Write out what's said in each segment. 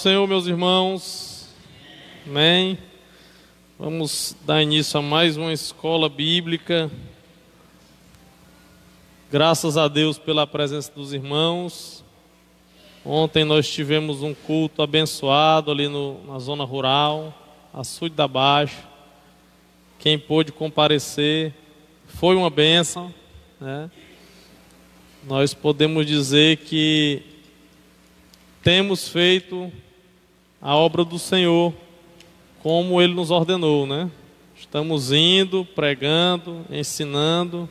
Senhor, meus irmãos. Amém. Vamos dar início a mais uma escola bíblica. Graças a Deus pela presença dos irmãos. Ontem nós tivemos um culto abençoado ali no, na zona rural, açude da Baixa. Quem pôde comparecer foi uma bênção. Né? Nós podemos dizer que temos feito a obra do Senhor como Ele nos ordenou, né? Estamos indo, pregando, ensinando,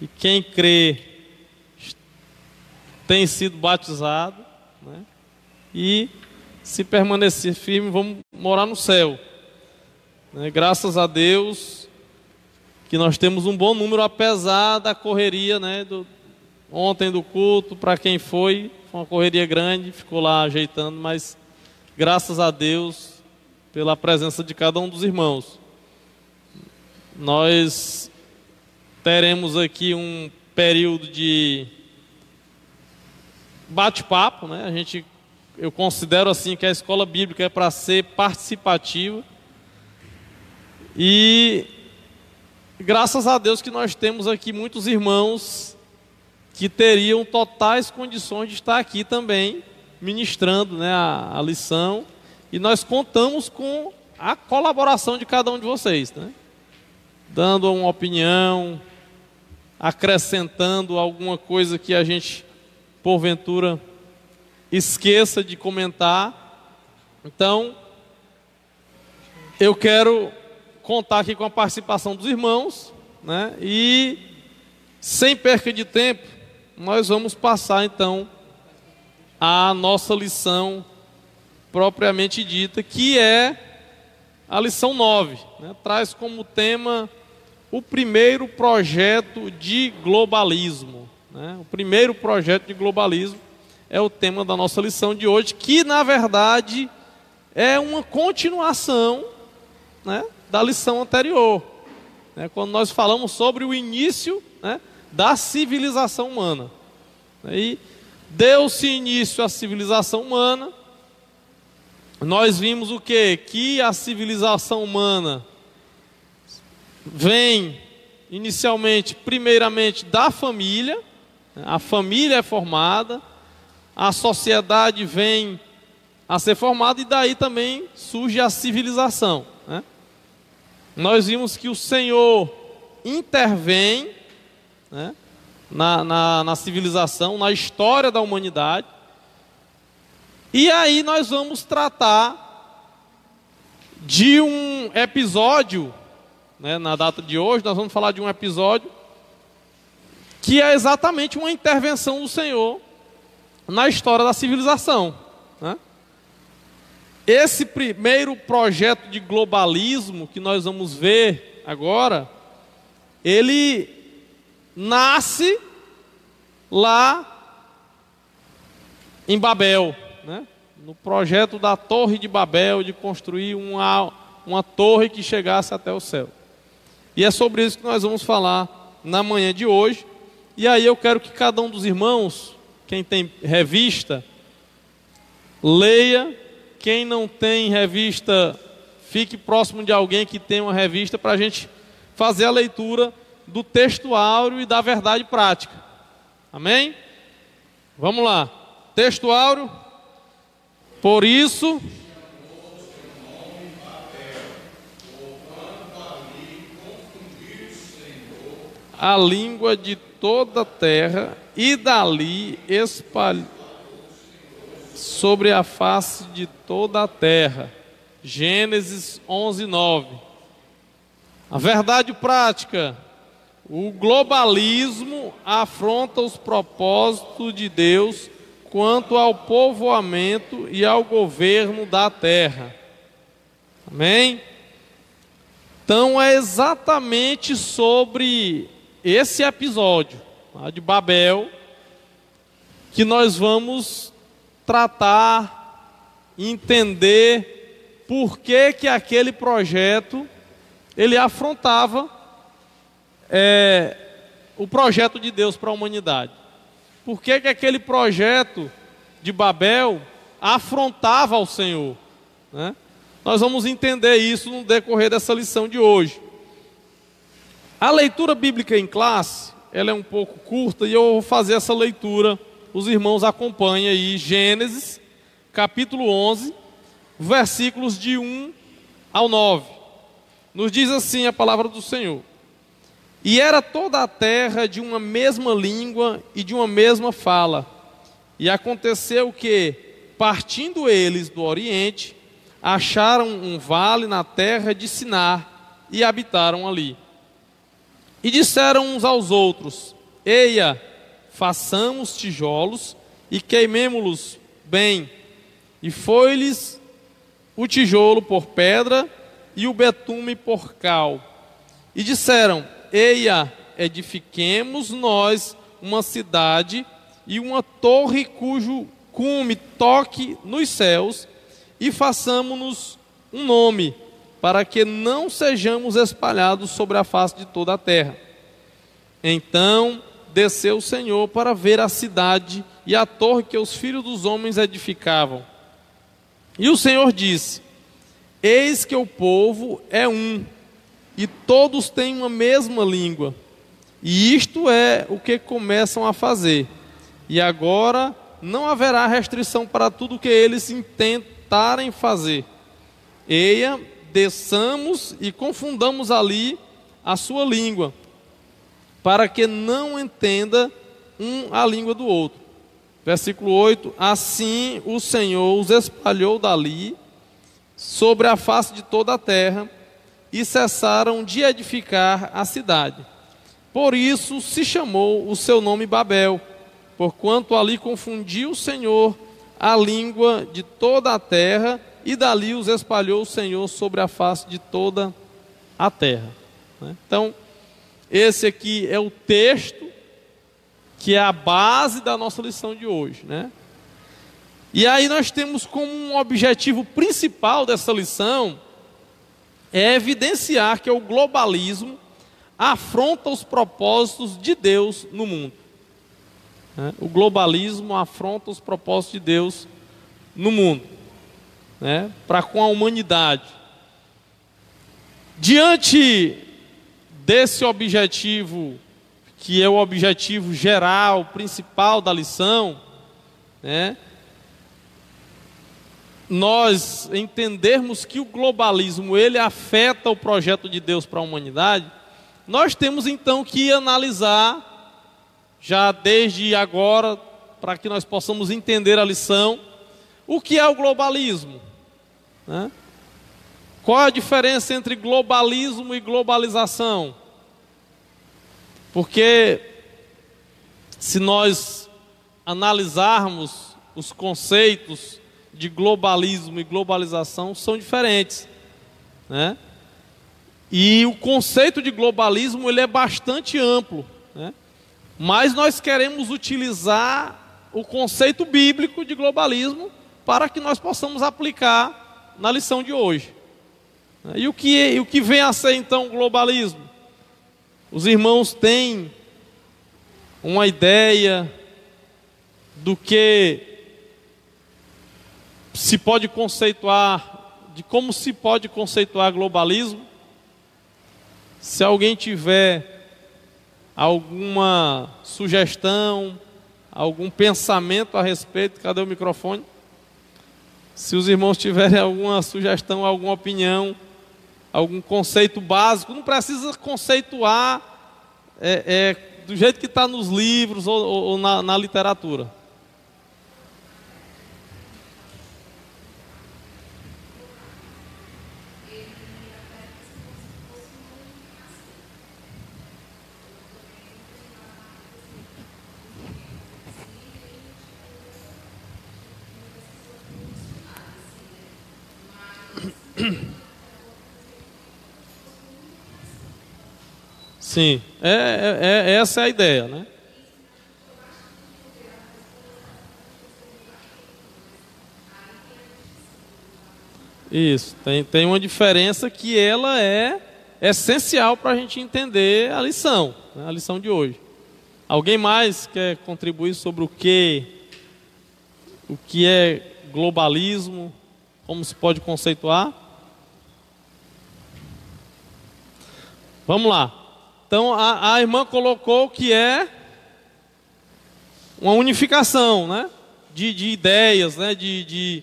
e quem crê tem sido batizado, né? E se permanecer firme, vamos morar no céu. Né? Graças a Deus que nós temos um bom número, apesar da correria, né? Do, ontem do culto, para quem foi, foi uma correria grande, ficou lá ajeitando, mas graças a Deus pela presença de cada um dos irmãos. Nós teremos aqui um período de bate-papo, né? A gente eu considero assim que a escola bíblica é para ser participativa. E graças a Deus que nós temos aqui muitos irmãos que teriam totais condições de estar aqui também ministrando né, a, a lição. E nós contamos com a colaboração de cada um de vocês, né? dando uma opinião, acrescentando alguma coisa que a gente, porventura, esqueça de comentar. Então, eu quero contar aqui com a participação dos irmãos, né? E sem perca de tempo, nós vamos passar então a nossa lição propriamente dita, que é a lição 9. Né? Traz como tema o primeiro projeto de globalismo. Né? O primeiro projeto de globalismo é o tema da nossa lição de hoje, que na verdade é uma continuação né, da lição anterior. Né? Quando nós falamos sobre o início né, da civilização humana. E deu-se início à civilização humana. Nós vimos o que? Que a civilização humana vem inicialmente, primeiramente, da família. A família é formada, a sociedade vem a ser formada e daí também surge a civilização. Né? Nós vimos que o Senhor intervém né, na, na, na civilização, na história da humanidade. E aí nós vamos tratar de um episódio, né, na data de hoje, nós vamos falar de um episódio que é exatamente uma intervenção do Senhor na história da civilização. Né? Esse primeiro projeto de globalismo que nós vamos ver agora, ele nasce lá em Babel, né? no projeto da Torre de Babel, de construir uma, uma torre que chegasse até o céu. E é sobre isso que nós vamos falar na manhã de hoje. E aí eu quero que cada um dos irmãos, quem tem revista, leia. Quem não tem revista, fique próximo de alguém que tem uma revista para a gente fazer a leitura do texto áureo e da verdade prática. Amém? Vamos lá. Texto áureo. Por isso. A língua de toda a terra e dali espalhou sobre a face de toda a terra. Gênesis 11, 9. A verdade prática o globalismo afronta os propósitos de Deus quanto ao povoamento e ao governo da terra. Amém? Então é exatamente sobre esse episódio tá, de Babel que nós vamos tratar, entender por que que aquele projeto ele afrontava é, o projeto de Deus para a humanidade. Por que, que aquele projeto de Babel afrontava ao Senhor. Né? Nós vamos entender isso no decorrer dessa lição de hoje. A leitura bíblica em classe, ela é um pouco curta e eu vou fazer essa leitura. Os irmãos acompanhem aí Gênesis, capítulo 11, versículos de 1 ao 9. Nos diz assim a palavra do Senhor: E era toda a terra de uma mesma língua e de uma mesma fala. E aconteceu que, partindo eles do oriente, acharam um vale na terra de Sinar e habitaram ali. E disseram uns aos outros: Eia, façamos tijolos e queimemo-los bem. E foi-lhes o tijolo por pedra e o betume por cal. E disseram: Eia, edifiquemos nós uma cidade e uma torre cujo cume toque nos céus e façamos-nos um nome, para que não sejamos espalhados sobre a face de toda a terra. Então desceu o Senhor para ver a cidade e a torre que os filhos dos homens edificavam. E o Senhor disse: Eis que o povo é um, e todos têm uma mesma língua. E isto é o que começam a fazer. E agora não haverá restrição para tudo que eles intentarem fazer. Eia, desçamos e confundamos ali a sua língua, para que não entenda um a língua do outro. Versículo 8: Assim o Senhor os espalhou dali sobre a face de toda a terra e cessaram de edificar a cidade. Por isso se chamou o seu nome Babel, porquanto ali confundiu o Senhor a língua de toda a terra e dali os espalhou o Senhor sobre a face de toda a terra. Né? Então, esse aqui é o texto que é a base da nossa lição de hoje, né? E aí nós temos como um objetivo principal dessa lição é evidenciar que o globalismo afronta os propósitos de Deus no mundo. Né? O globalismo afronta os propósitos de Deus no mundo, né? para com a humanidade. Diante desse objetivo, que é o objetivo geral, principal da lição, né? Nós entendermos que o globalismo ele afeta o projeto de Deus para a humanidade, nós temos então que analisar já desde agora para que nós possamos entender a lição o que é o globalismo, né? Qual a diferença entre globalismo e globalização? Porque se nós analisarmos os conceitos de globalismo e globalização são diferentes, né? E o conceito de globalismo ele é bastante amplo, né? Mas nós queremos utilizar o conceito bíblico de globalismo para que nós possamos aplicar na lição de hoje. E o que, e o que vem a ser então globalismo? Os irmãos têm uma ideia do que se pode conceituar, de como se pode conceituar globalismo. Se alguém tiver alguma sugestão, algum pensamento a respeito, cadê o microfone? Se os irmãos tiverem alguma sugestão, alguma opinião, algum conceito básico, não precisa conceituar é, é, do jeito que está nos livros ou, ou na, na literatura. Sim, é, é, é, essa é a ideia, né? Isso, tem, tem uma diferença que ela é essencial para a gente entender a lição, né, a lição de hoje. Alguém mais quer contribuir sobre o que, o que é globalismo? Como se pode conceituar? Vamos lá. Então a, a irmã colocou que é uma unificação, né? De, de ideias, né? De, de,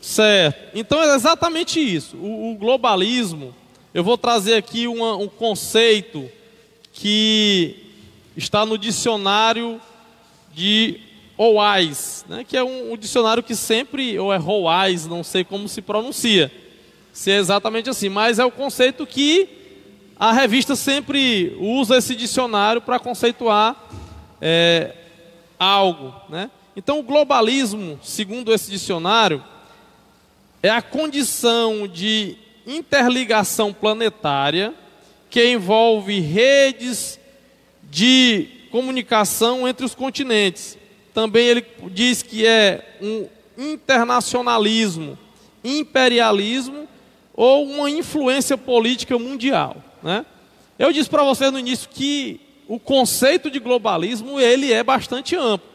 certo. Então é exatamente isso. O, o globalismo. Eu vou trazer aqui uma, um conceito que está no dicionário de OAIS, né? Que é um, um dicionário que sempre ou é ROAIS, não sei como se pronuncia. Se é exatamente assim, mas é o conceito que a revista sempre usa esse dicionário para conceituar é, algo. Né? Então, o globalismo, segundo esse dicionário, é a condição de interligação planetária que envolve redes de comunicação entre os continentes. Também ele diz que é um internacionalismo, imperialismo ou uma influência política mundial. Né? Eu disse para vocês no início que o conceito de globalismo ele é bastante amplo.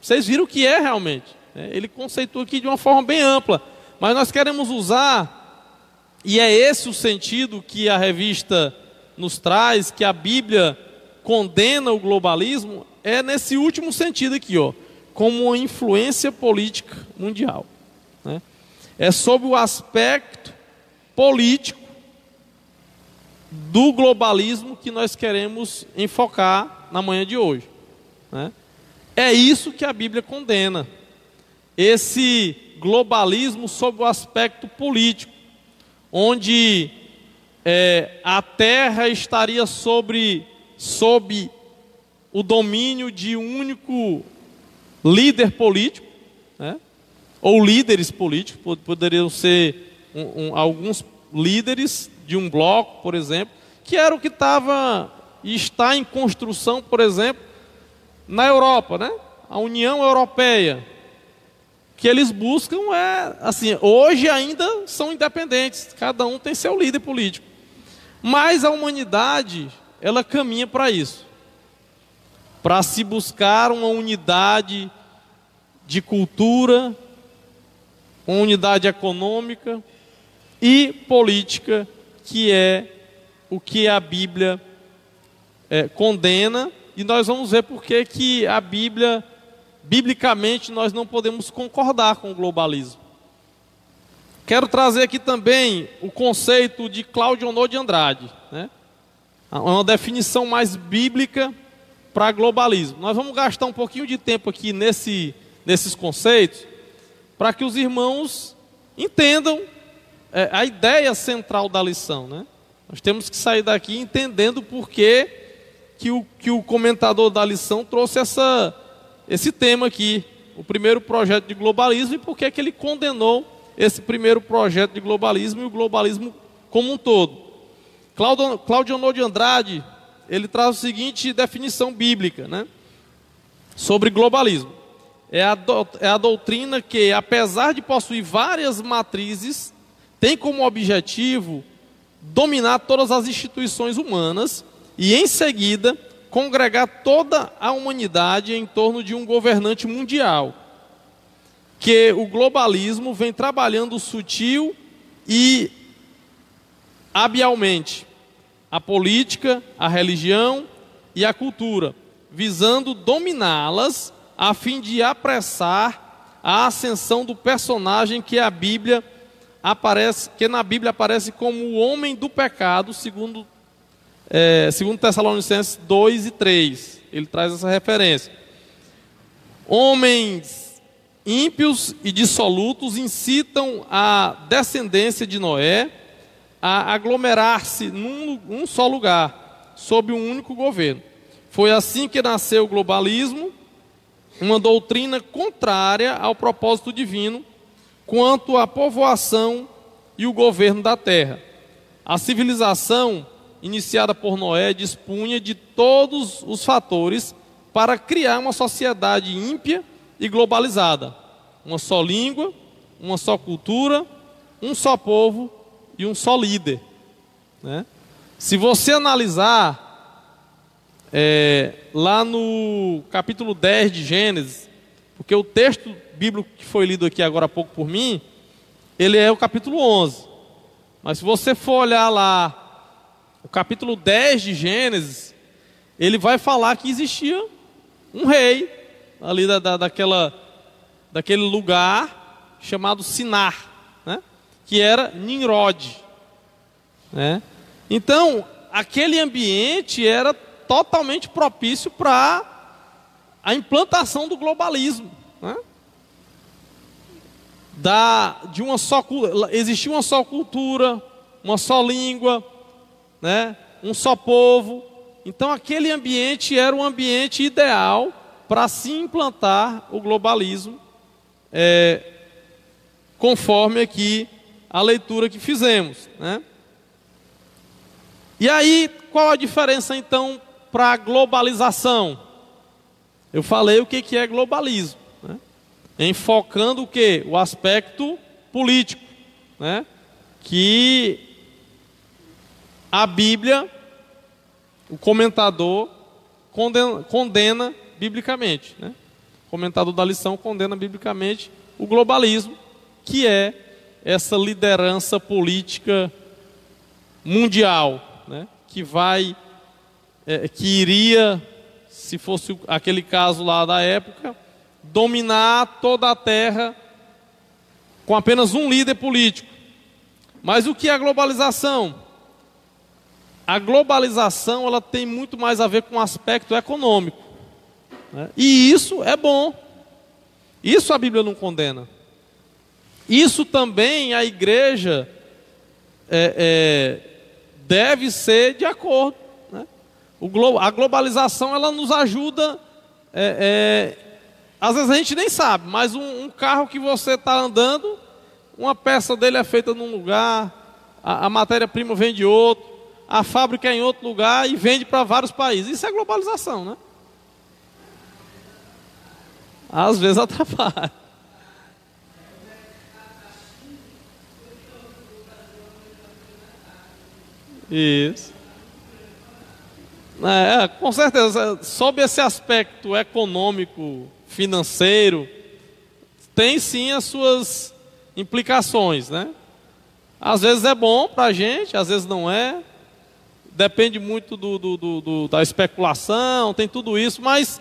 Vocês viram o que é realmente. Né? Ele conceitua aqui de uma forma bem ampla. Mas nós queremos usar, e é esse o sentido que a revista nos traz, que a Bíblia condena o globalismo, é nesse último sentido aqui, ó, como uma influência política mundial. Né? É sobre o aspecto político do globalismo que nós queremos enfocar na manhã de hoje. Né? É isso que a Bíblia condena. Esse globalismo sob o aspecto político, onde é, a terra estaria sobre, sob o domínio de um único líder político, né? ou líderes políticos, poderiam ser um, um, alguns líderes de um bloco, por exemplo, que era o que estava e está em construção, por exemplo, na Europa, né? A União Europeia, que eles buscam é assim, hoje ainda são independentes, cada um tem seu líder político. Mas a humanidade, ela caminha para isso. Para se buscar uma unidade de cultura, uma unidade econômica e política que é o que a Bíblia é, condena, e nós vamos ver por que a Bíblia, biblicamente, nós não podemos concordar com o globalismo. Quero trazer aqui também o conceito de Cláudio Honor de Andrade, né? É uma definição mais bíblica para globalismo. Nós vamos gastar um pouquinho de tempo aqui nesse, nesses conceitos, para que os irmãos entendam é, a ideia central da lição, né? Nós temos que sair daqui entendendo por que, que, o, que o comentador da lição trouxe essa, esse tema aqui, o primeiro projeto de globalismo, e por que, que ele condenou esse primeiro projeto de globalismo e o globalismo como um todo. Claudio, Claudio de Andrade, ele traz a seguinte definição bíblica, né? Sobre globalismo. É a, do, é a doutrina que, apesar de possuir várias matrizes, tem como objetivo dominar todas as instituições humanas e, em seguida, congregar toda a humanidade em torno de um governante mundial. Que o globalismo vem trabalhando sutil e habilmente a política, a religião e a cultura, visando dominá-las a fim de apressar a ascensão do personagem que a Bíblia aparece, que na Bíblia aparece como o homem do pecado, segundo, é, segundo Tessalonicenses 2 e 3. Ele traz essa referência. Homens ímpios e dissolutos incitam a descendência de Noé a aglomerar-se num, num só lugar, sob um único governo. Foi assim que nasceu o globalismo, uma doutrina contrária ao propósito divino quanto à povoação e o governo da terra. A civilização iniciada por Noé dispunha de todos os fatores para criar uma sociedade ímpia e globalizada. Uma só língua, uma só cultura, um só povo e um só líder. Né? Se você analisar é, lá no capítulo 10 de Gênesis, porque o texto bíblico que foi lido aqui agora há pouco por mim, ele é o capítulo 11. Mas se você for olhar lá, o capítulo 10 de Gênesis, ele vai falar que existia um rei ali da, da, daquela, daquele lugar chamado Sinar, né? que era Nimrod. Né? Então, aquele ambiente era totalmente propício para a implantação do globalismo. Né? Da, de uma só existia uma só cultura, uma só língua, né? um só povo. Então aquele ambiente era um ambiente ideal para se implantar o globalismo, é, conforme aqui a leitura que fizemos. Né? E aí, qual a diferença então para a globalização? Eu falei o que, que é globalismo? Enfocando o que? O aspecto político, né? que a Bíblia, o comentador, condena, condena biblicamente. Né? O comentador da lição condena biblicamente o globalismo, que é essa liderança política mundial, né, que vai, é, que iria, se fosse aquele caso lá da época, dominar toda a terra com apenas um líder político. Mas o que é a globalização? A globalização ela tem muito mais a ver com o aspecto econômico. Né? E isso é bom. Isso a Bíblia não condena. Isso também a igreja é, é, deve ser de acordo. Né? O, a globalização ela nos ajuda. É, é, às vezes a gente nem sabe, mas um, um carro que você está andando, uma peça dele é feita num lugar, a, a matéria-prima vem de outro, a fábrica é em outro lugar e vende para vários países. Isso é globalização, né? Às vezes atrapalha. Isso. É, com certeza, sob esse aspecto econômico, financeiro, tem sim as suas implicações, né? Às vezes é bom para a gente, às vezes não é. Depende muito do, do, do, da especulação, tem tudo isso, mas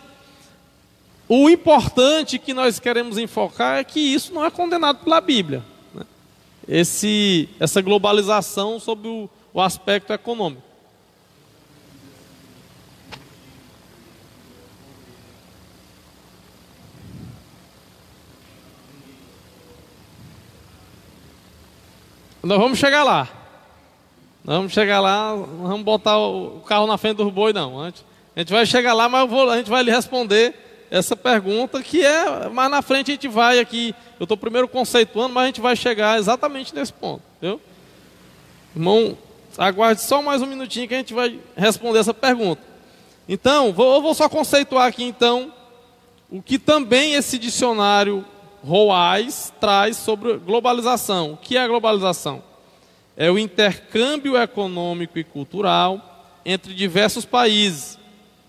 o importante que nós queremos enfocar é que isso não é condenado pela Bíblia. Né? Esse, essa globalização sobre o, o aspecto econômico. Nós vamos chegar lá. Nós vamos chegar lá, não vamos botar o carro na frente do boi, não. A gente vai chegar lá, mas vou, a gente vai lhe responder essa pergunta, que é, mais na frente a gente vai aqui. Eu estou primeiro conceituando, mas a gente vai chegar exatamente nesse ponto. Viu? Irmão, Aguarde só mais um minutinho que a gente vai responder essa pergunta. Então, vou, eu vou só conceituar aqui então o que também esse dicionário Roais traz sobre globalização. O que é a globalização? É o intercâmbio econômico e cultural entre diversos países.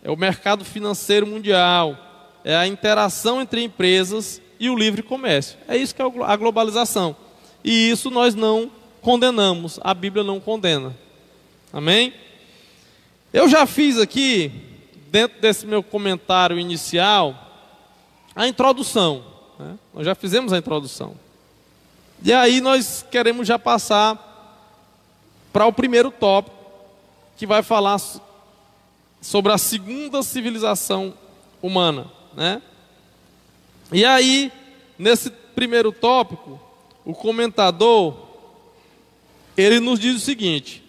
É o mercado financeiro mundial. É a interação entre empresas e o livre comércio. É isso que é a globalização. E isso nós não condenamos, a Bíblia não condena. Amém? Eu já fiz aqui, dentro desse meu comentário inicial, a introdução. Né? Nós já fizemos a introdução. E aí nós queremos já passar para o primeiro tópico, que vai falar sobre a segunda civilização humana. Né? E aí, nesse primeiro tópico, o comentador ele nos diz o seguinte: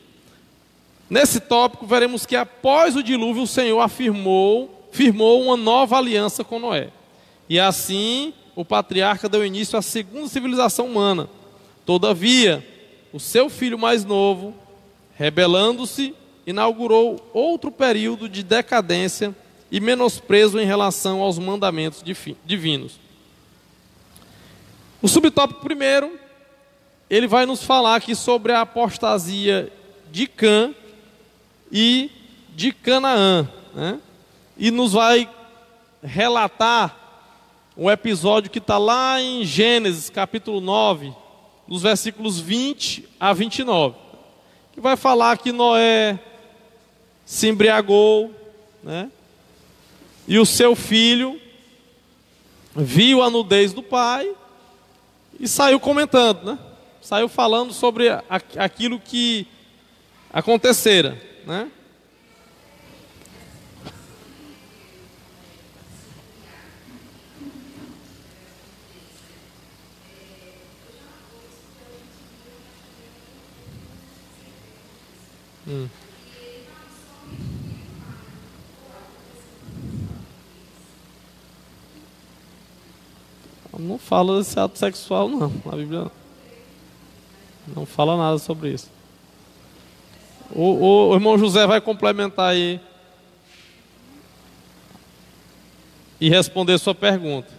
nesse tópico veremos que após o dilúvio o Senhor afirmou, firmou uma nova aliança com Noé. E assim o patriarca deu início à segunda civilização humana. Todavia, o seu filho mais novo, rebelando-se, inaugurou outro período de decadência e menosprezo em relação aos mandamentos divinos. O subtópico primeiro ele vai nos falar aqui sobre a apostasia de Cã e de Canaã, né? e nos vai relatar um episódio que está lá em Gênesis, capítulo 9, dos versículos 20 a 29, que vai falar que Noé se embriagou, né? E o seu filho viu a nudez do pai e saiu comentando, né? Saiu falando sobre aquilo que acontecera, né? Hum. Não fala desse ato sexual, não. A Bíblia não fala nada sobre isso. O, o, o irmão José vai complementar aí e responder sua pergunta.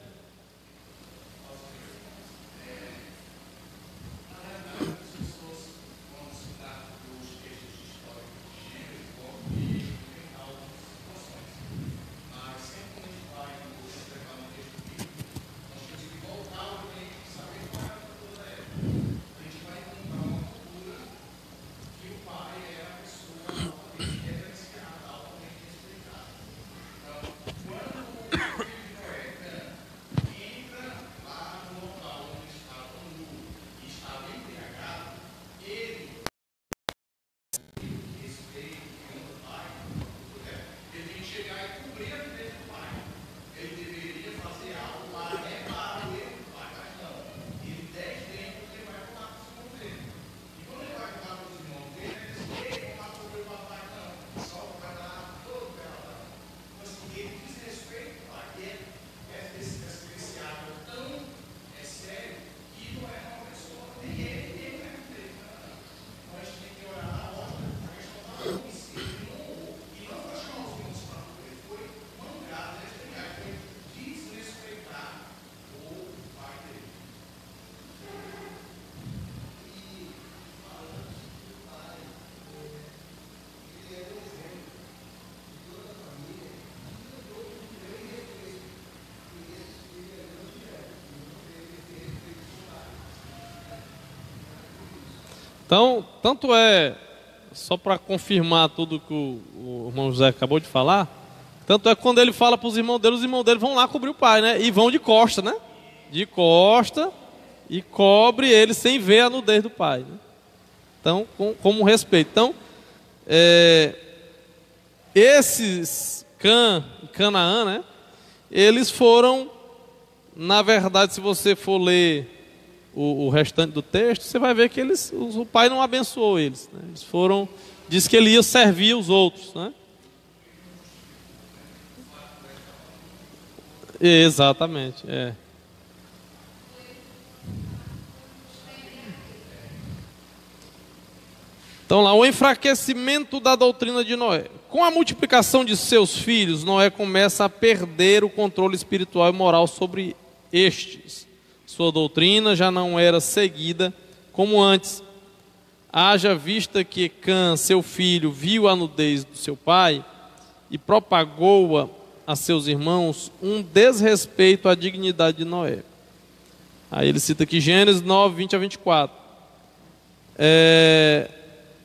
Então, tanto é, só para confirmar tudo que o, o, irmão José acabou de falar, tanto é que quando ele fala para os irmãos dele, os irmãos dele vão lá cobrir o pai, né? E vão de costa, né? De costa e cobre ele sem ver a nudez do pai. Né? Então, com, como respeito. Então, é, esses Can, Canaã, né? Eles foram, na verdade, se você for ler o, o, restante do texto, você vai ver que eles, o, pai não abençoou eles. Né? Eles foram, diz que ele ia servir os outros. Né? Exatamente, é. Então lá, o enfraquecimento da doutrina de Noé. Com a multiplicação de seus filhos, Noé começa a perder o controle espiritual e moral sobre estes. Sua doutrina já não era seguida como antes. Haja vista que Cã, seu filho, viu a nudez do seu pai e propagou-a a seus irmãos, um desrespeito à dignidade de Noé. Aí ele cita aqui Gênesis 9, 20 a 24. É,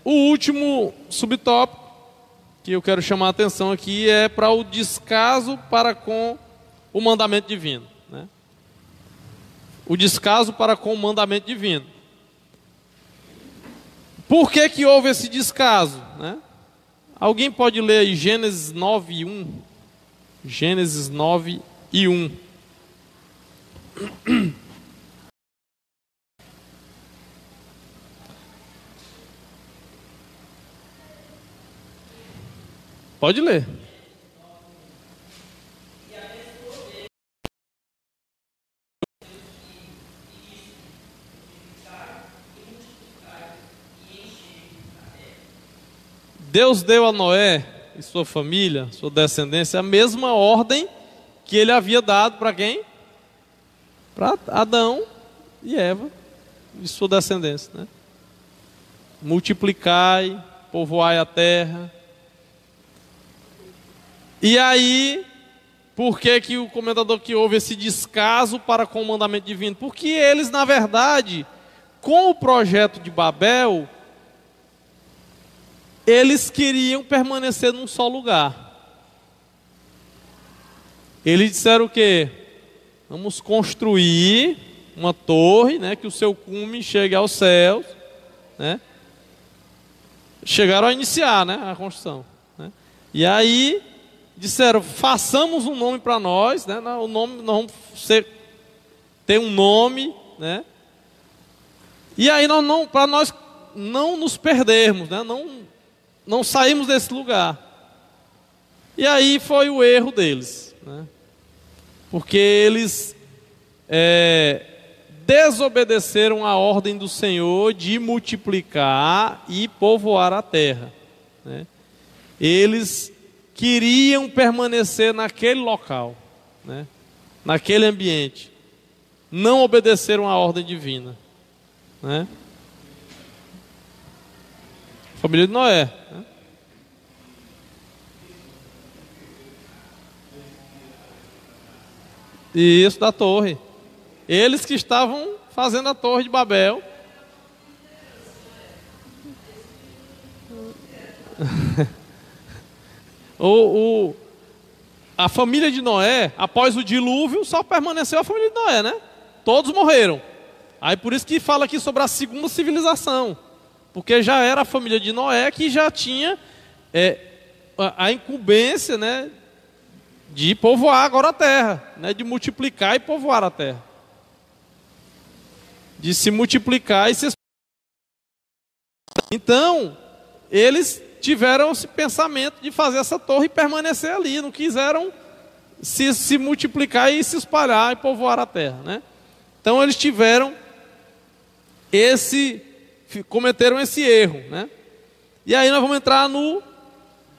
o último subtópico que eu quero chamar a atenção aqui é para o descaso para com o mandamento divino o descaso para com o mandamento divino. Por que, que houve esse descaso? Né? Alguém pode ler aí Gênesis 9 e 1? Gênesis 9 e 1. Pode ler. Deus deu a Noé e sua família, sua descendência, a mesma ordem que ele havia dado para quem? Para Adão e Eva e sua descendência. Né? Multiplicai, povoai a terra. E aí, por que, que o comentador que houve esse descaso para com o mandamento divino? Porque eles, na verdade, com o projeto de Babel, eles queriam permanecer num só lugar. Eles disseram o quê? Vamos construir uma torre, né, que o seu cume chegue aos céus, né? Chegaram a iniciar, né, a construção. Né? E aí disseram: façamos um nome para nós, né? O nome nós vamos ser, ter um nome, né? E aí nós não, para nós não nos perdermos, né? Não, não saímos desse lugar. E aí foi o erro deles, né? Porque eles é, desobedeceram a ordem do Senhor de multiplicar e povoar a terra. Né? Eles queriam permanecer naquele local, né? naquele ambiente. Não obedeceram à ordem divina. Né? Família de Noé. Né? Isso, da torre. Eles que estavam fazendo a torre de Babel. o, o, a família de Noé, após o dilúvio, só permaneceu a família de Noé, né? Todos morreram. Aí por isso que fala aqui sobre a segunda civilização. Porque já era a família de Noé que já tinha é, a, a incumbência né, de povoar agora a terra, né, de multiplicar e povoar a terra. De se multiplicar e se Então, eles tiveram esse pensamento de fazer essa torre e permanecer ali, não quiseram se, se multiplicar e se espalhar e povoar a terra, né? Então eles tiveram esse, cometeram esse erro, né? E aí nós vamos entrar no,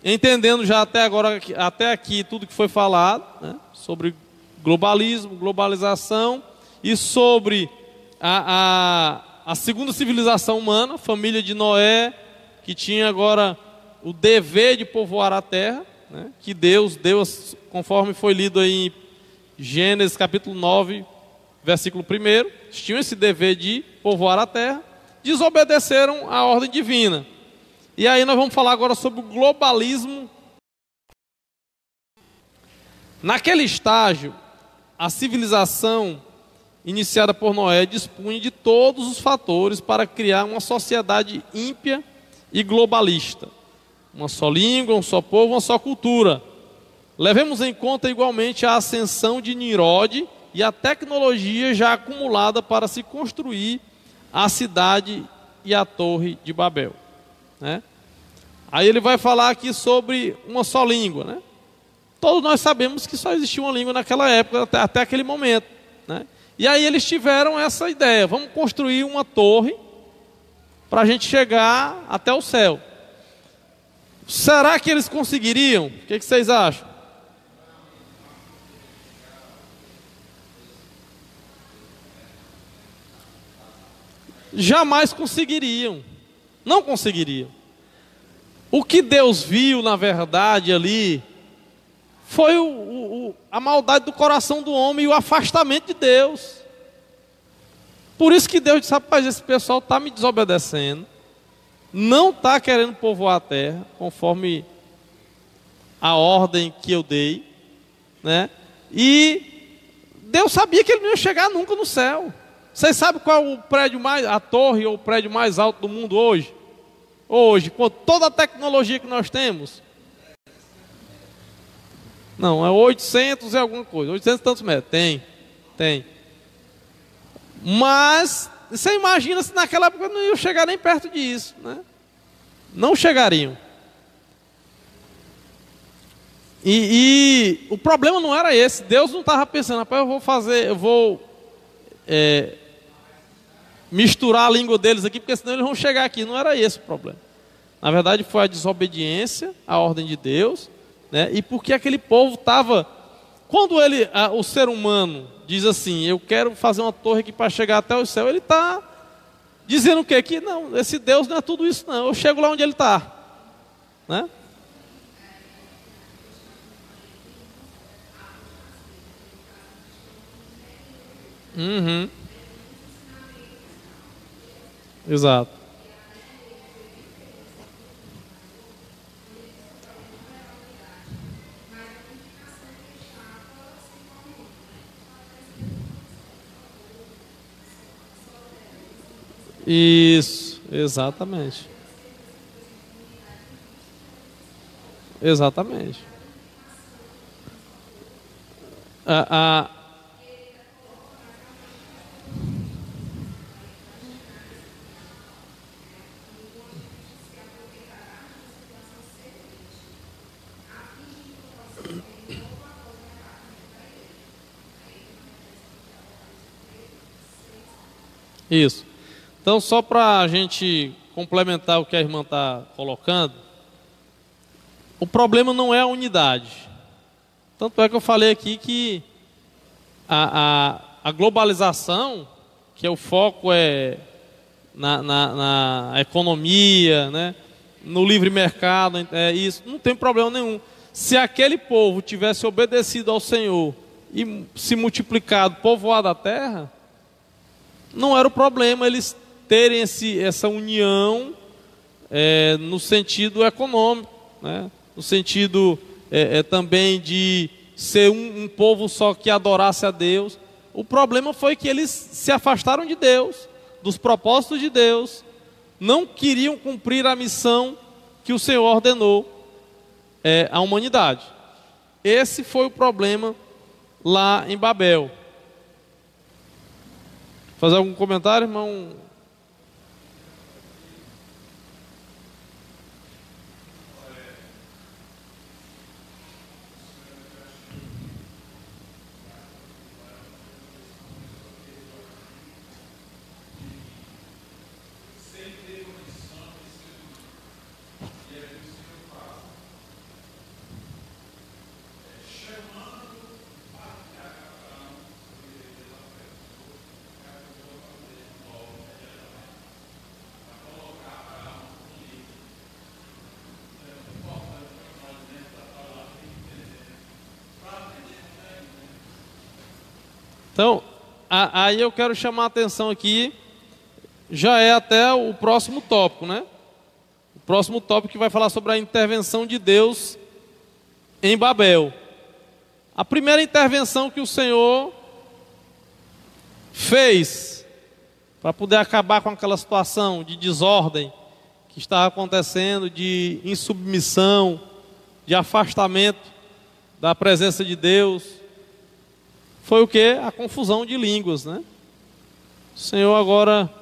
entendendo já até agora, até aqui tudo que foi falado, né? Sobre globalismo, globalização e sobre a, a, a segunda civilização humana, família de Noé, que tinha agora o dever de povoar a terra, né, que Deus, Deus, conforme foi lido aí em Gênesis capítulo 9, versículo 1, tinham esse dever de povoar a terra, desobedeceram à ordem divina. E aí nós vamos falar agora sobre o globalismo. Naquele estágio, a civilização iniciada por Noé dispunha de todos os fatores para criar uma sociedade ímpia e globalista uma só língua, um só povo, uma só cultura. Levemos em conta igualmente a ascensão de Nirod e a tecnologia já acumulada para se construir a cidade e a torre de Babel. Né? Aí ele vai falar aqui sobre uma só língua. Né? Todos nós sabemos que só existia uma língua naquela época, até, até aquele momento. Né? E aí eles tiveram essa ideia: vamos construir uma torre para a gente chegar até o céu. Será que eles conseguiriam? O que, que vocês acham? Jamais conseguiriam. Não conseguiriam. O que Deus viu, na verdade, ali, foi o, o, a maldade do coração do homem e o afastamento de Deus. Por isso que Deus disse: rapaz, esse pessoal está me desobedecendo não está querendo povoar a terra, conforme a ordem que eu dei, né? E Deus sabia que ele não ia chegar nunca no céu. Vocês sabem qual é o prédio mais, a torre ou o prédio mais alto do mundo hoje? Hoje, com toda a tecnologia que nós temos? Não, é 800 e alguma coisa, 800 e tantos metros. Tem, tem. Mas você imagina se naquela época não iam chegar nem perto disso, né? Não chegariam. E, e, o problema não era esse. Deus não estava pensando, rapaz, eu vou fazer, eu vou é, misturar a língua deles aqui, porque senão eles vão chegar aqui. Não era esse o problema. Na verdade, foi a desobediência à ordem de Deus, né? E porque aquele povo estava. Quando ele, a, o ser humano diz assim, eu quero fazer uma torre aqui para chegar até o céu, ele está dizendo o quê? Que não, esse Deus não é tudo isso, não. Eu chego lá onde ele está, né? Uhum. Exato. Isso, exatamente. Exatamente. A, a, Isso. Então, só para a gente complementar o que a irmã está colocando, o problema não é a unidade. Tanto é que eu falei aqui que a, a, a globalização, que é o foco é na, na, na, economia, né? no livre mercado, é isso, não tem problema nenhum. Se aquele povo tivesse obedecido ao Senhor e se multiplicado, povoado a terra, não era o problema eles terem esse, essa união é, no sentido econômico, né? no sentido é, é, também de ser um, um povo só que adorasse a Deus. O problema foi que eles se afastaram de Deus, dos propósitos de Deus, não queriam cumprir a missão que o Senhor ordenou é, à humanidade. Esse foi o problema lá em Babel. Fazer algum comentário, irmão? Então, a, aí eu quero chamar a atenção aqui, já é até o próximo tópico, né? O próximo tópico que vai falar sobre a intervenção de Deus em Babel. A primeira intervenção que o Senhor fez para poder acabar com aquela situação de desordem que estava acontecendo, de insubmissão, de afastamento da presença de Deus, foi o que? A confusão de línguas, né? O Senhor agora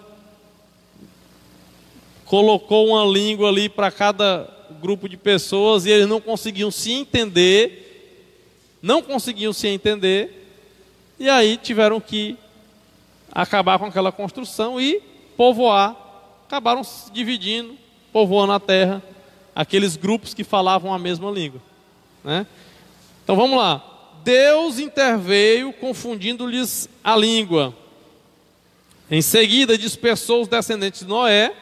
colocou uma língua ali para cada grupo de pessoas e eles não conseguiam se entender, não conseguiam se entender, e aí tiveram que acabar com aquela construção e povoar, acabaram se dividindo, povoando a terra, aqueles grupos que falavam a mesma língua, né? Então vamos lá. Deus interveio, confundindo-lhes a língua. Em seguida, dispersou os descendentes de Noé,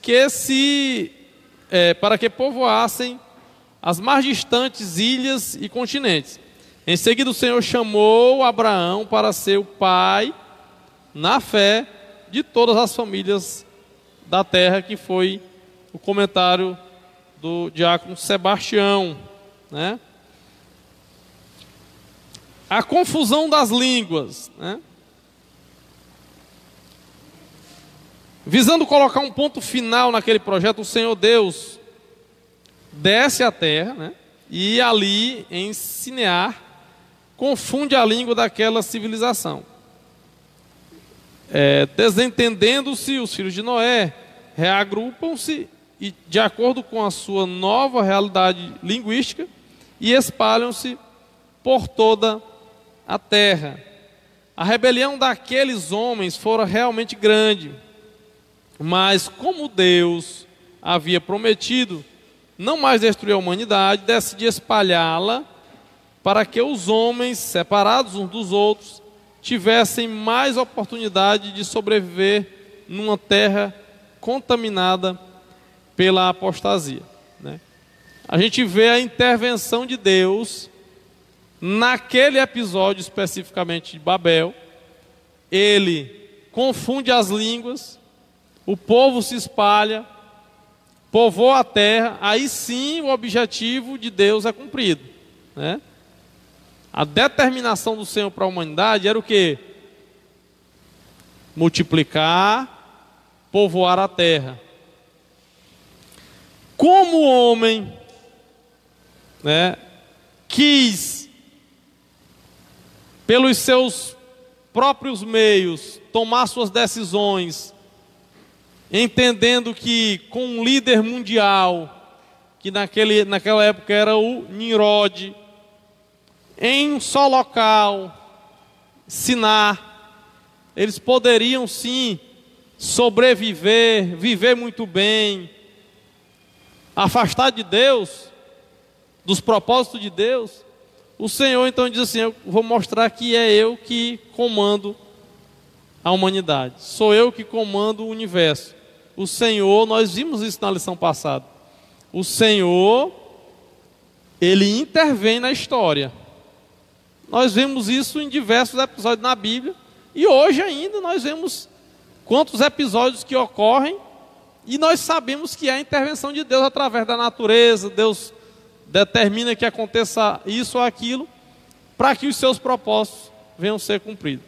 que se é, para que povoassem as mais distantes ilhas e continentes. Em seguida, o Senhor chamou Abraão para ser o pai, na fé, de todas as famílias da terra, que foi o comentário do diácono Sebastião, né? A confusão das línguas. Né? Visando colocar um ponto final naquele projeto, o Senhor Deus desce à terra né? e ali, em Cinear, confunde a língua daquela civilização. É, Desentendendo-se, os filhos de Noé reagrupam-se e, de acordo com a sua nova realidade linguística, e espalham-se por toda a terra. A rebelião daqueles homens fora realmente grande, mas como Deus havia prometido não mais destruir a humanidade, decidiu espalhá-la para que os homens, separados uns dos outros, tivessem mais oportunidade de sobreviver numa terra contaminada pela apostasia. Né? A gente vê a intervenção de Deus naquele episódio especificamente de Babel, ele confunde as línguas, o povo se espalha, povoa a terra, aí sim o objetivo de Deus é cumprido. Né? A determinação do Senhor para a humanidade era o que? Multiplicar, povoar a terra. Como o homem né, quis, pelos seus próprios meios, tomar suas decisões, entendendo que com um líder mundial, que naquele, naquela época era o Nimrod, em um só local, Sinar, eles poderiam sim sobreviver, viver muito bem, afastar de Deus, dos propósitos de Deus. O Senhor então diz assim: Eu vou mostrar que é eu que comando a humanidade, sou eu que comando o universo. O Senhor, nós vimos isso na lição passada. O Senhor, ele intervém na história. Nós vemos isso em diversos episódios na Bíblia. E hoje ainda nós vemos quantos episódios que ocorrem. E nós sabemos que é a intervenção de Deus através da natureza. Deus determina que aconteça isso ou aquilo. Para que os seus propósitos venham ser cumpridos.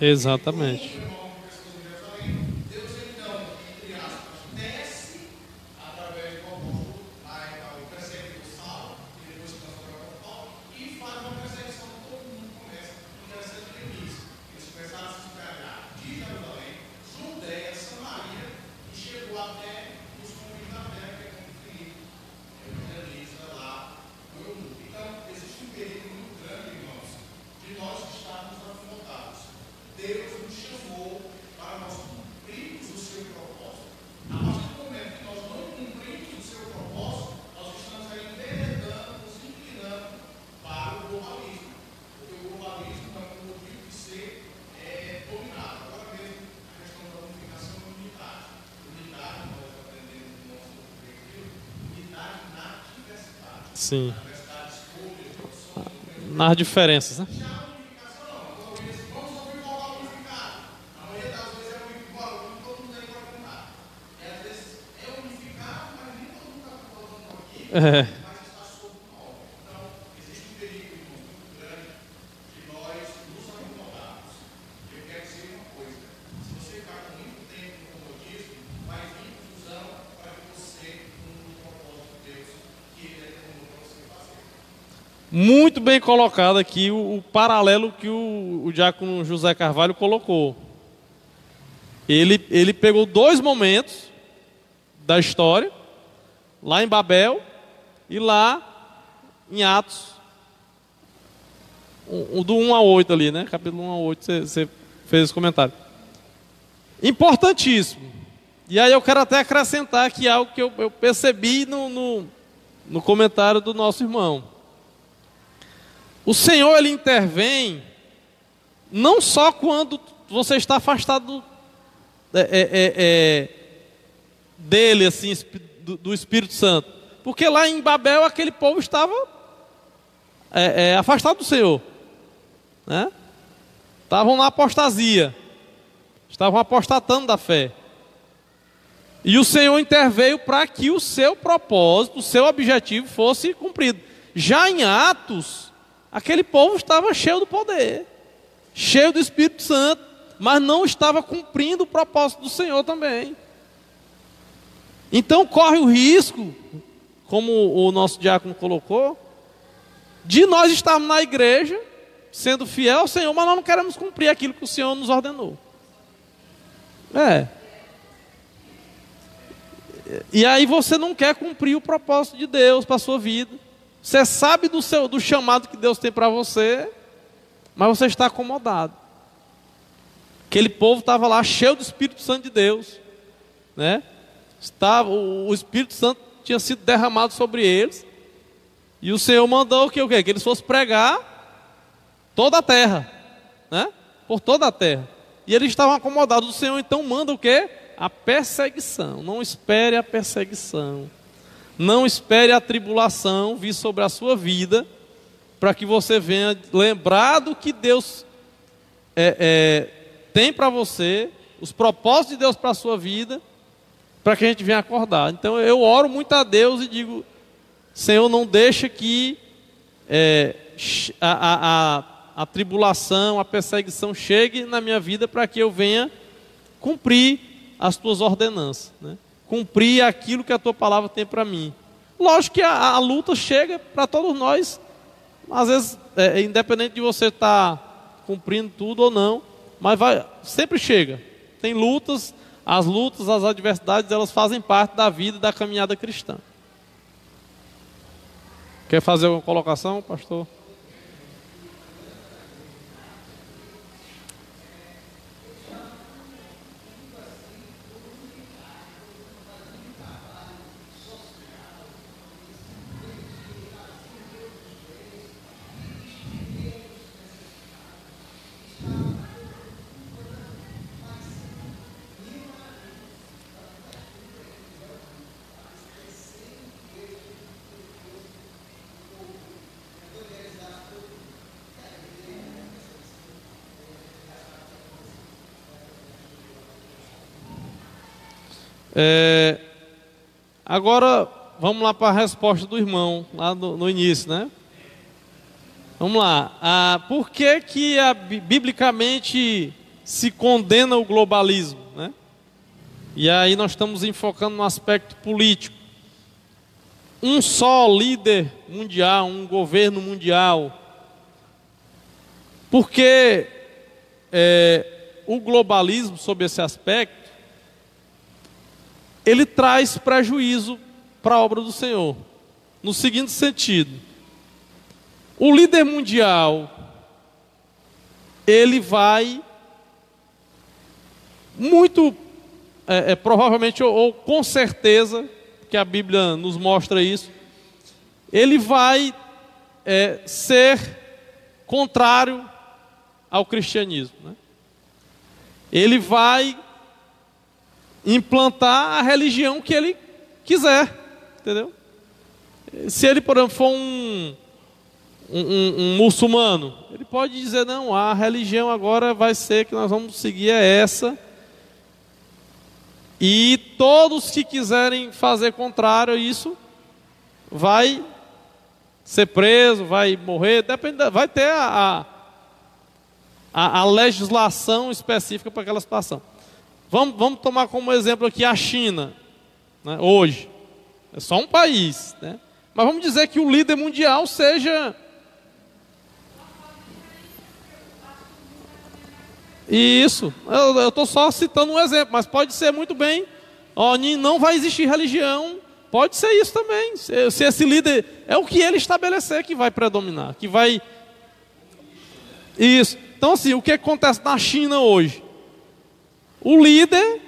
Exatamente. Sim. Nas diferenças, né? É. muito bem colocado aqui o, o paralelo que o, o diácono José Carvalho colocou. Ele, ele pegou dois momentos da história, lá em Babel e lá em Atos, o, do 1 a 8 ali, né? Capítulo 1 a 8, você, você fez esse comentário. Importantíssimo. E aí eu quero até acrescentar aqui algo que eu, eu percebi no, no, no comentário do nosso irmão. O Senhor ele intervém não só quando você está afastado é, é, é, é, dele, assim, do, do, Espírito Santo, porque lá em Babel aquele povo estava é, é, afastado do Senhor. né? Estavam na apostasia, estavam apostatando da fé. E o Senhor interveio para que o seu propósito, o seu objetivo fosse cumprido. Já em Atos, aquele povo estava cheio do poder, cheio do Espírito Santo, mas não estava cumprindo o propósito do Senhor também. Então corre o risco, como o nosso diácono colocou, de nós estarmos na igreja, sendo fiel ao Senhor, mas nós não queremos cumprir aquilo que o Senhor nos ordenou. É. E aí você não quer cumprir o propósito de Deus para a sua vida. Você sabe do, seu, do chamado que Deus tem para você, mas você está acomodado. Aquele povo estava lá cheio do Espírito Santo de Deus, né? Estava, o Espírito Santo tinha sido derramado sobre eles. E o Senhor mandou que o quê? Que eles fossem pregar toda a terra, né? Por toda a terra. E eles estavam acomodados. O Senhor então manda o quê? A perseguição. Não espere a perseguição. Não espere a tribulação vir sobre a sua vida, para que você venha lembrar do que Deus é, é, tem para você, os propósitos de Deus para a sua vida, para que a gente venha acordar. Então eu oro muito a Deus e digo: Senhor, não deixa que é, a, a, a, a tribulação, a perseguição chegue na minha vida para que eu venha cumprir as tuas ordenanças, né? Cumprir aquilo que a tua palavra tem para mim. Lógico que a, a luta chega para todos nós, às vezes, é, independente de você estar tá cumprindo tudo ou não, mas vai, sempre chega. Tem lutas, as lutas, as adversidades, elas fazem parte da vida da caminhada cristã. Quer fazer alguma colocação, pastor? É, agora, vamos lá para a resposta do irmão, lá no, no início, né? Vamos lá. Ah, por que, que a, biblicamente se condena o globalismo? Né? E aí nós estamos enfocando no aspecto político. Um só líder mundial, um governo mundial. Porque é, o globalismo, sob esse aspecto, ele traz prejuízo para a obra do Senhor. No seguinte sentido: o líder mundial, ele vai muito, é, é, provavelmente, ou, ou com certeza, que a Bíblia nos mostra isso, ele vai é, ser contrário ao cristianismo. Né? Ele vai implantar a religião que ele quiser, entendeu? Se ele, por exemplo, for um, um, um, um, muçulmano, ele pode dizer: não, a religião agora vai ser que nós vamos seguir é essa. E todos que quiserem fazer contrário a isso, vai ser preso, vai morrer, depende, vai ter a, a, a legislação específica para aquela situação. Vamos, vamos tomar como exemplo aqui a China, né, hoje. É só um país, né? Mas vamos dizer que o líder mundial seja. Isso, eu estou só citando um exemplo, mas pode ser muito bem. Ó, não vai existir religião, pode ser isso também. Se, se esse líder é o que ele estabelecer que vai predominar, que vai. Isso. Então, assim, o que acontece na China hoje? O líder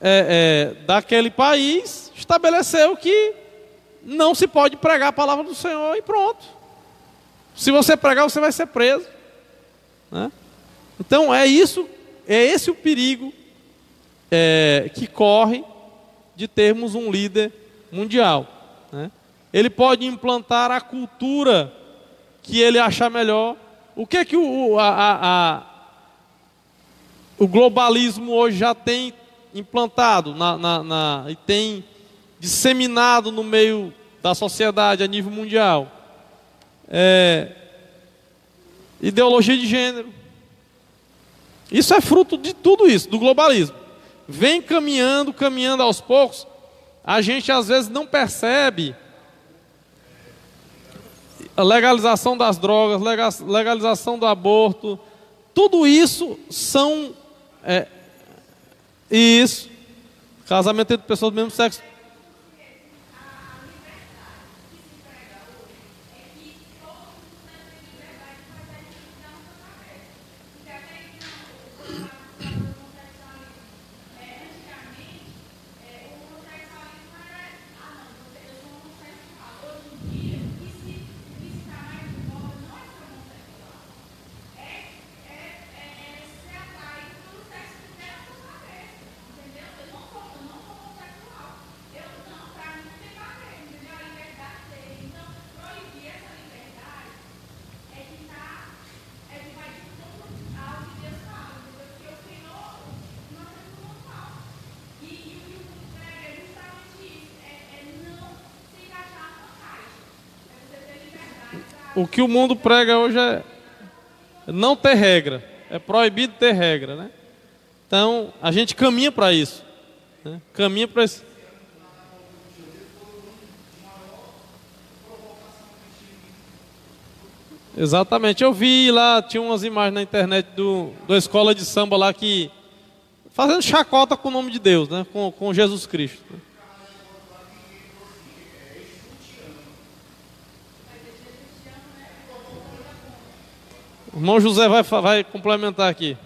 é, é, daquele país estabeleceu que não se pode pregar a palavra do Senhor e pronto. Se você pregar, você vai ser preso. Né? Então é isso, é esse o perigo é, que corre de termos um líder mundial. Né? Ele pode implantar a cultura que ele achar melhor, O que que o, a, a, o globalismo hoje já tem implantado na, na, na, e tem disseminado no meio da sociedade a nível mundial? É, ideologia de gênero. Isso é fruto de tudo isso, do globalismo. Vem caminhando, caminhando aos poucos. A gente às vezes não percebe a legalização das drogas, legalização do aborto, tudo isso são é, isso, casamento entre pessoas do mesmo sexo, o que o mundo prega hoje é não ter regra, é proibido ter regra, né? Então a gente caminha para isso, né? caminha para isso. Exatamente, eu vi lá, tinha umas imagens na internet do, da escola de samba lá que fazendo chacota com o nome de Deus, né? com, com Jesus Cristo. Né? Irmão José vai, vai complementar aqui.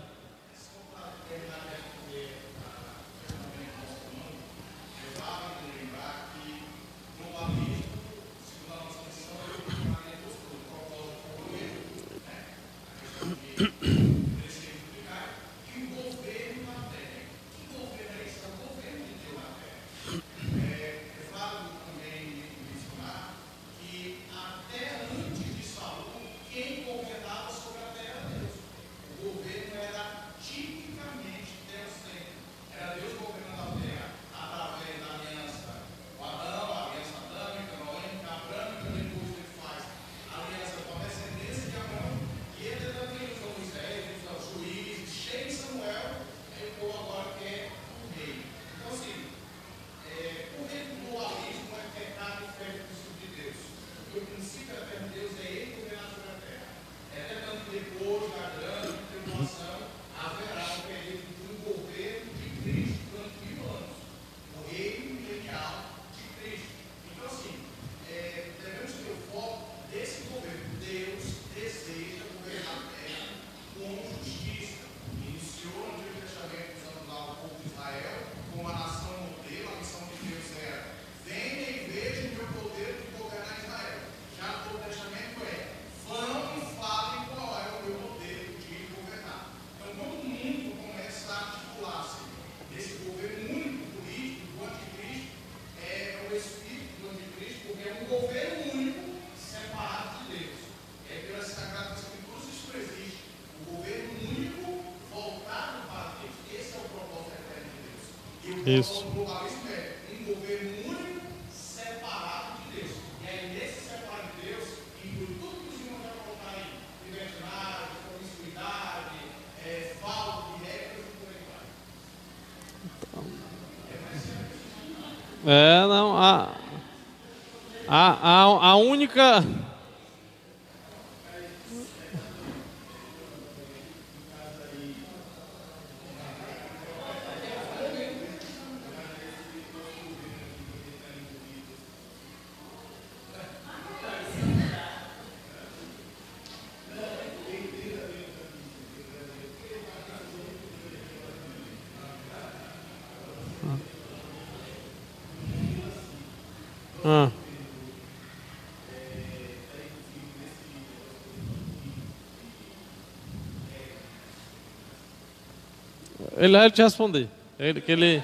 Isso. Um governo único, separado de Deus. E aí, nesse separado de Deus, inclui tudo que os irmãos já colocaram aí: libertinagem, promiscuidade, é, falta de regras e por aí vai. É, não. A, a, a, a única. Ah. Ele vai te responder. Ele, que ele...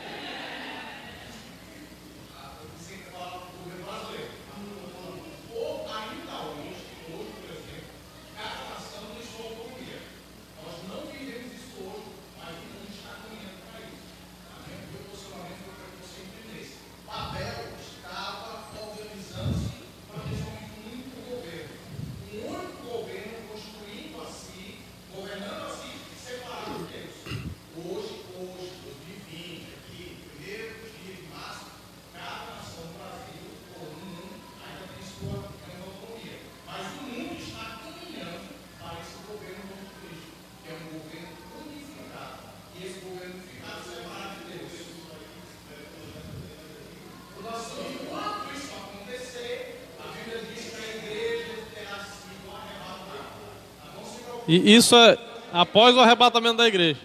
E isso é após o arrebatamento da igreja.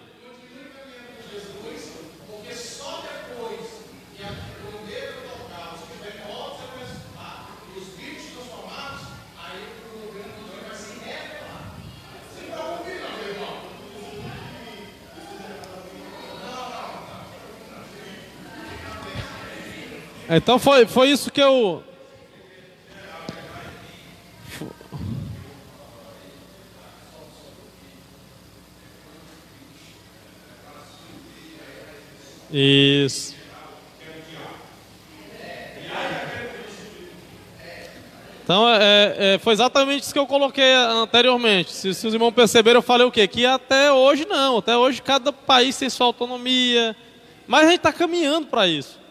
Então foi, foi isso que eu. Isso. Então, é, é, foi exatamente isso que eu coloquei anteriormente. Se, se, os irmãos perceberam, eu falei o quê? Que até hoje não. Até hoje cada país tem sua autonomia. Mas a gente está caminhando para isso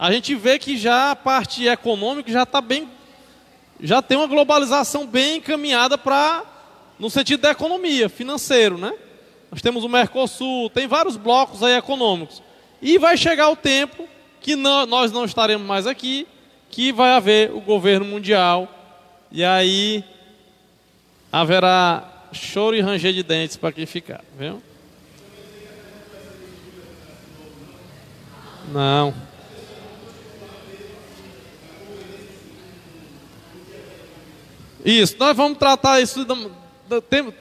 a gente vê que já a parte econômica já está bem, já tem uma globalização bem encaminhada para, no sentido da economia, financeiro, né? Nós temos o Mercosul, tem vários blocos aí econômicos. E vai chegar o tempo que não, nós não estaremos mais aqui, que vai haver o governo mundial, e aí haverá choro e ranger de dentes para quem ficar, viu? Não. Isso, nós vamos tratar isso.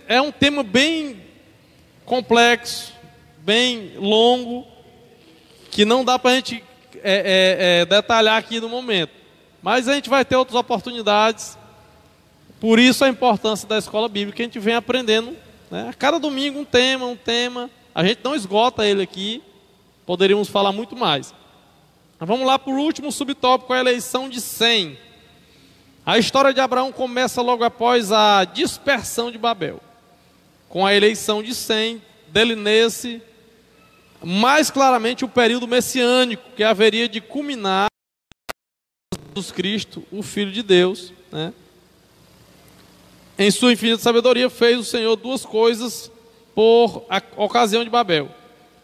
É um tema bem complexo, bem longo, que não dá para a gente é, é, é, detalhar aqui no momento. Mas a gente vai ter outras oportunidades. Por isso a importância da escola bíblica, a gente vem aprendendo. Né? A cada domingo um tema, um tema. A gente não esgota ele aqui. Poderíamos falar muito mais. Mas vamos lá para o último subtópico, a eleição de 100. A história de Abraão começa logo após a dispersão de Babel, com a eleição de Sem, delinea-se mais claramente o período messiânico que haveria de culminar Jesus Cristo, o Filho de Deus, né? Em sua infinita sabedoria fez o Senhor duas coisas por ocasião de Babel.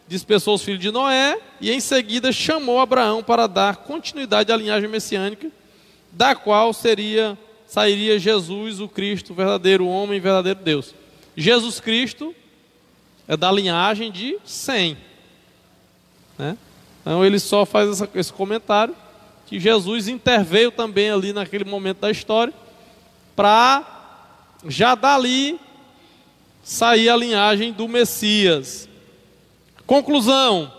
Dispersou os filhos de Noé e em seguida chamou Abraão para dar continuidade à linhagem messiânica da qual seria sairia Jesus, o Cristo, verdadeiro homem, verdadeiro Deus. Jesus Cristo é da linhagem de 100. Né? Então ele só faz essa, esse comentário que Jesus interveio também ali naquele momento da história para já dali sair a linhagem do Messias. Conclusão: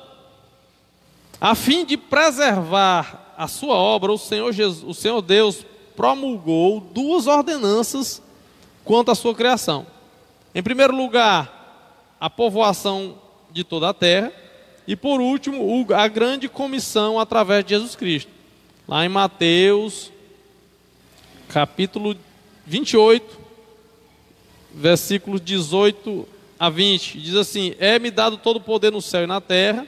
a fim de preservar a sua obra, o Senhor, Jesus, o Senhor Deus promulgou duas ordenanças quanto à sua criação. Em primeiro lugar, a povoação de toda a terra, e por último, a grande comissão através de Jesus Cristo. Lá em Mateus, capítulo 28, versículos 18 a 20, diz assim: É-me dado todo o poder no céu e na terra,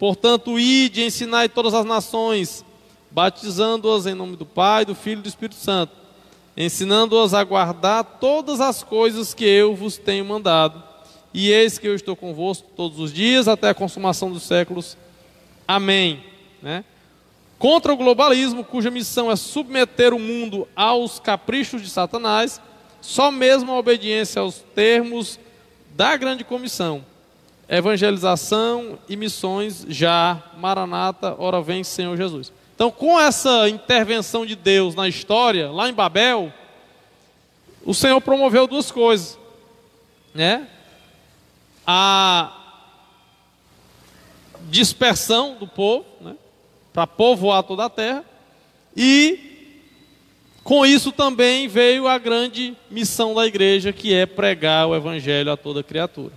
portanto, ide e ensinai todas as nações, batizando-as em nome do Pai, do Filho e do Espírito Santo, ensinando-as a guardar todas as coisas que eu vos tenho mandado. E eis que eu estou convosco todos os dias até a consumação dos séculos. Amém. Né? Contra o globalismo, cuja missão é submeter o mundo aos caprichos de Satanás, só mesmo a obediência aos termos da grande comissão. Evangelização e missões já, Maranata, ora vem Senhor Jesus. Então, com essa intervenção de Deus na história, lá em Babel, o Senhor promoveu duas coisas, né? A dispersão do povo, né? Para povoar toda a terra, e com isso também veio a grande missão da igreja, que é pregar o evangelho a toda criatura.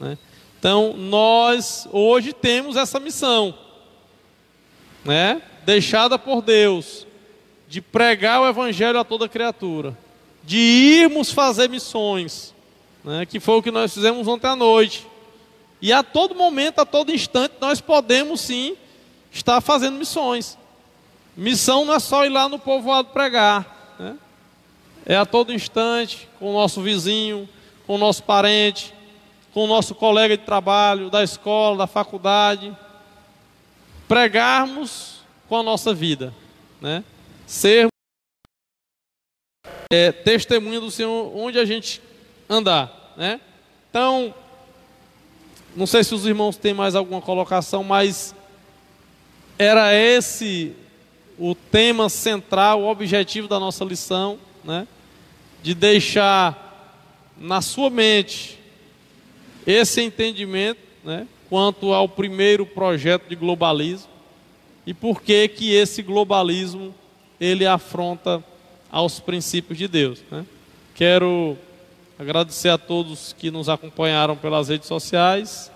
Né? Então, nós hoje temos essa missão, né? deixada por Deus de pregar o Evangelho a toda criatura, de irmos fazer missões, né, que foi o que nós fizemos ontem à noite. E a todo momento, a todo instante, nós podemos sim estar fazendo missões. Missão não é só ir lá no povoado pregar, né? é a todo instante, com o nosso vizinho, com o nosso parente, com o nosso colega de trabalho, da escola, da faculdade. Pregarmos com a nossa vida, né? Ser é, testemunha do Senhor onde a gente andar. né? Então, não sei se os irmãos têm mais alguma colocação, mas era esse o tema central, o objetivo da nossa lição, né? De deixar na sua mente esse entendimento, né? Quanto ao primeiro projeto de globalismo e por que que esse globalismo ele afronta aos princípios de Deus, né? Quero agradecer a todos que nos acompanharam pelas redes sociais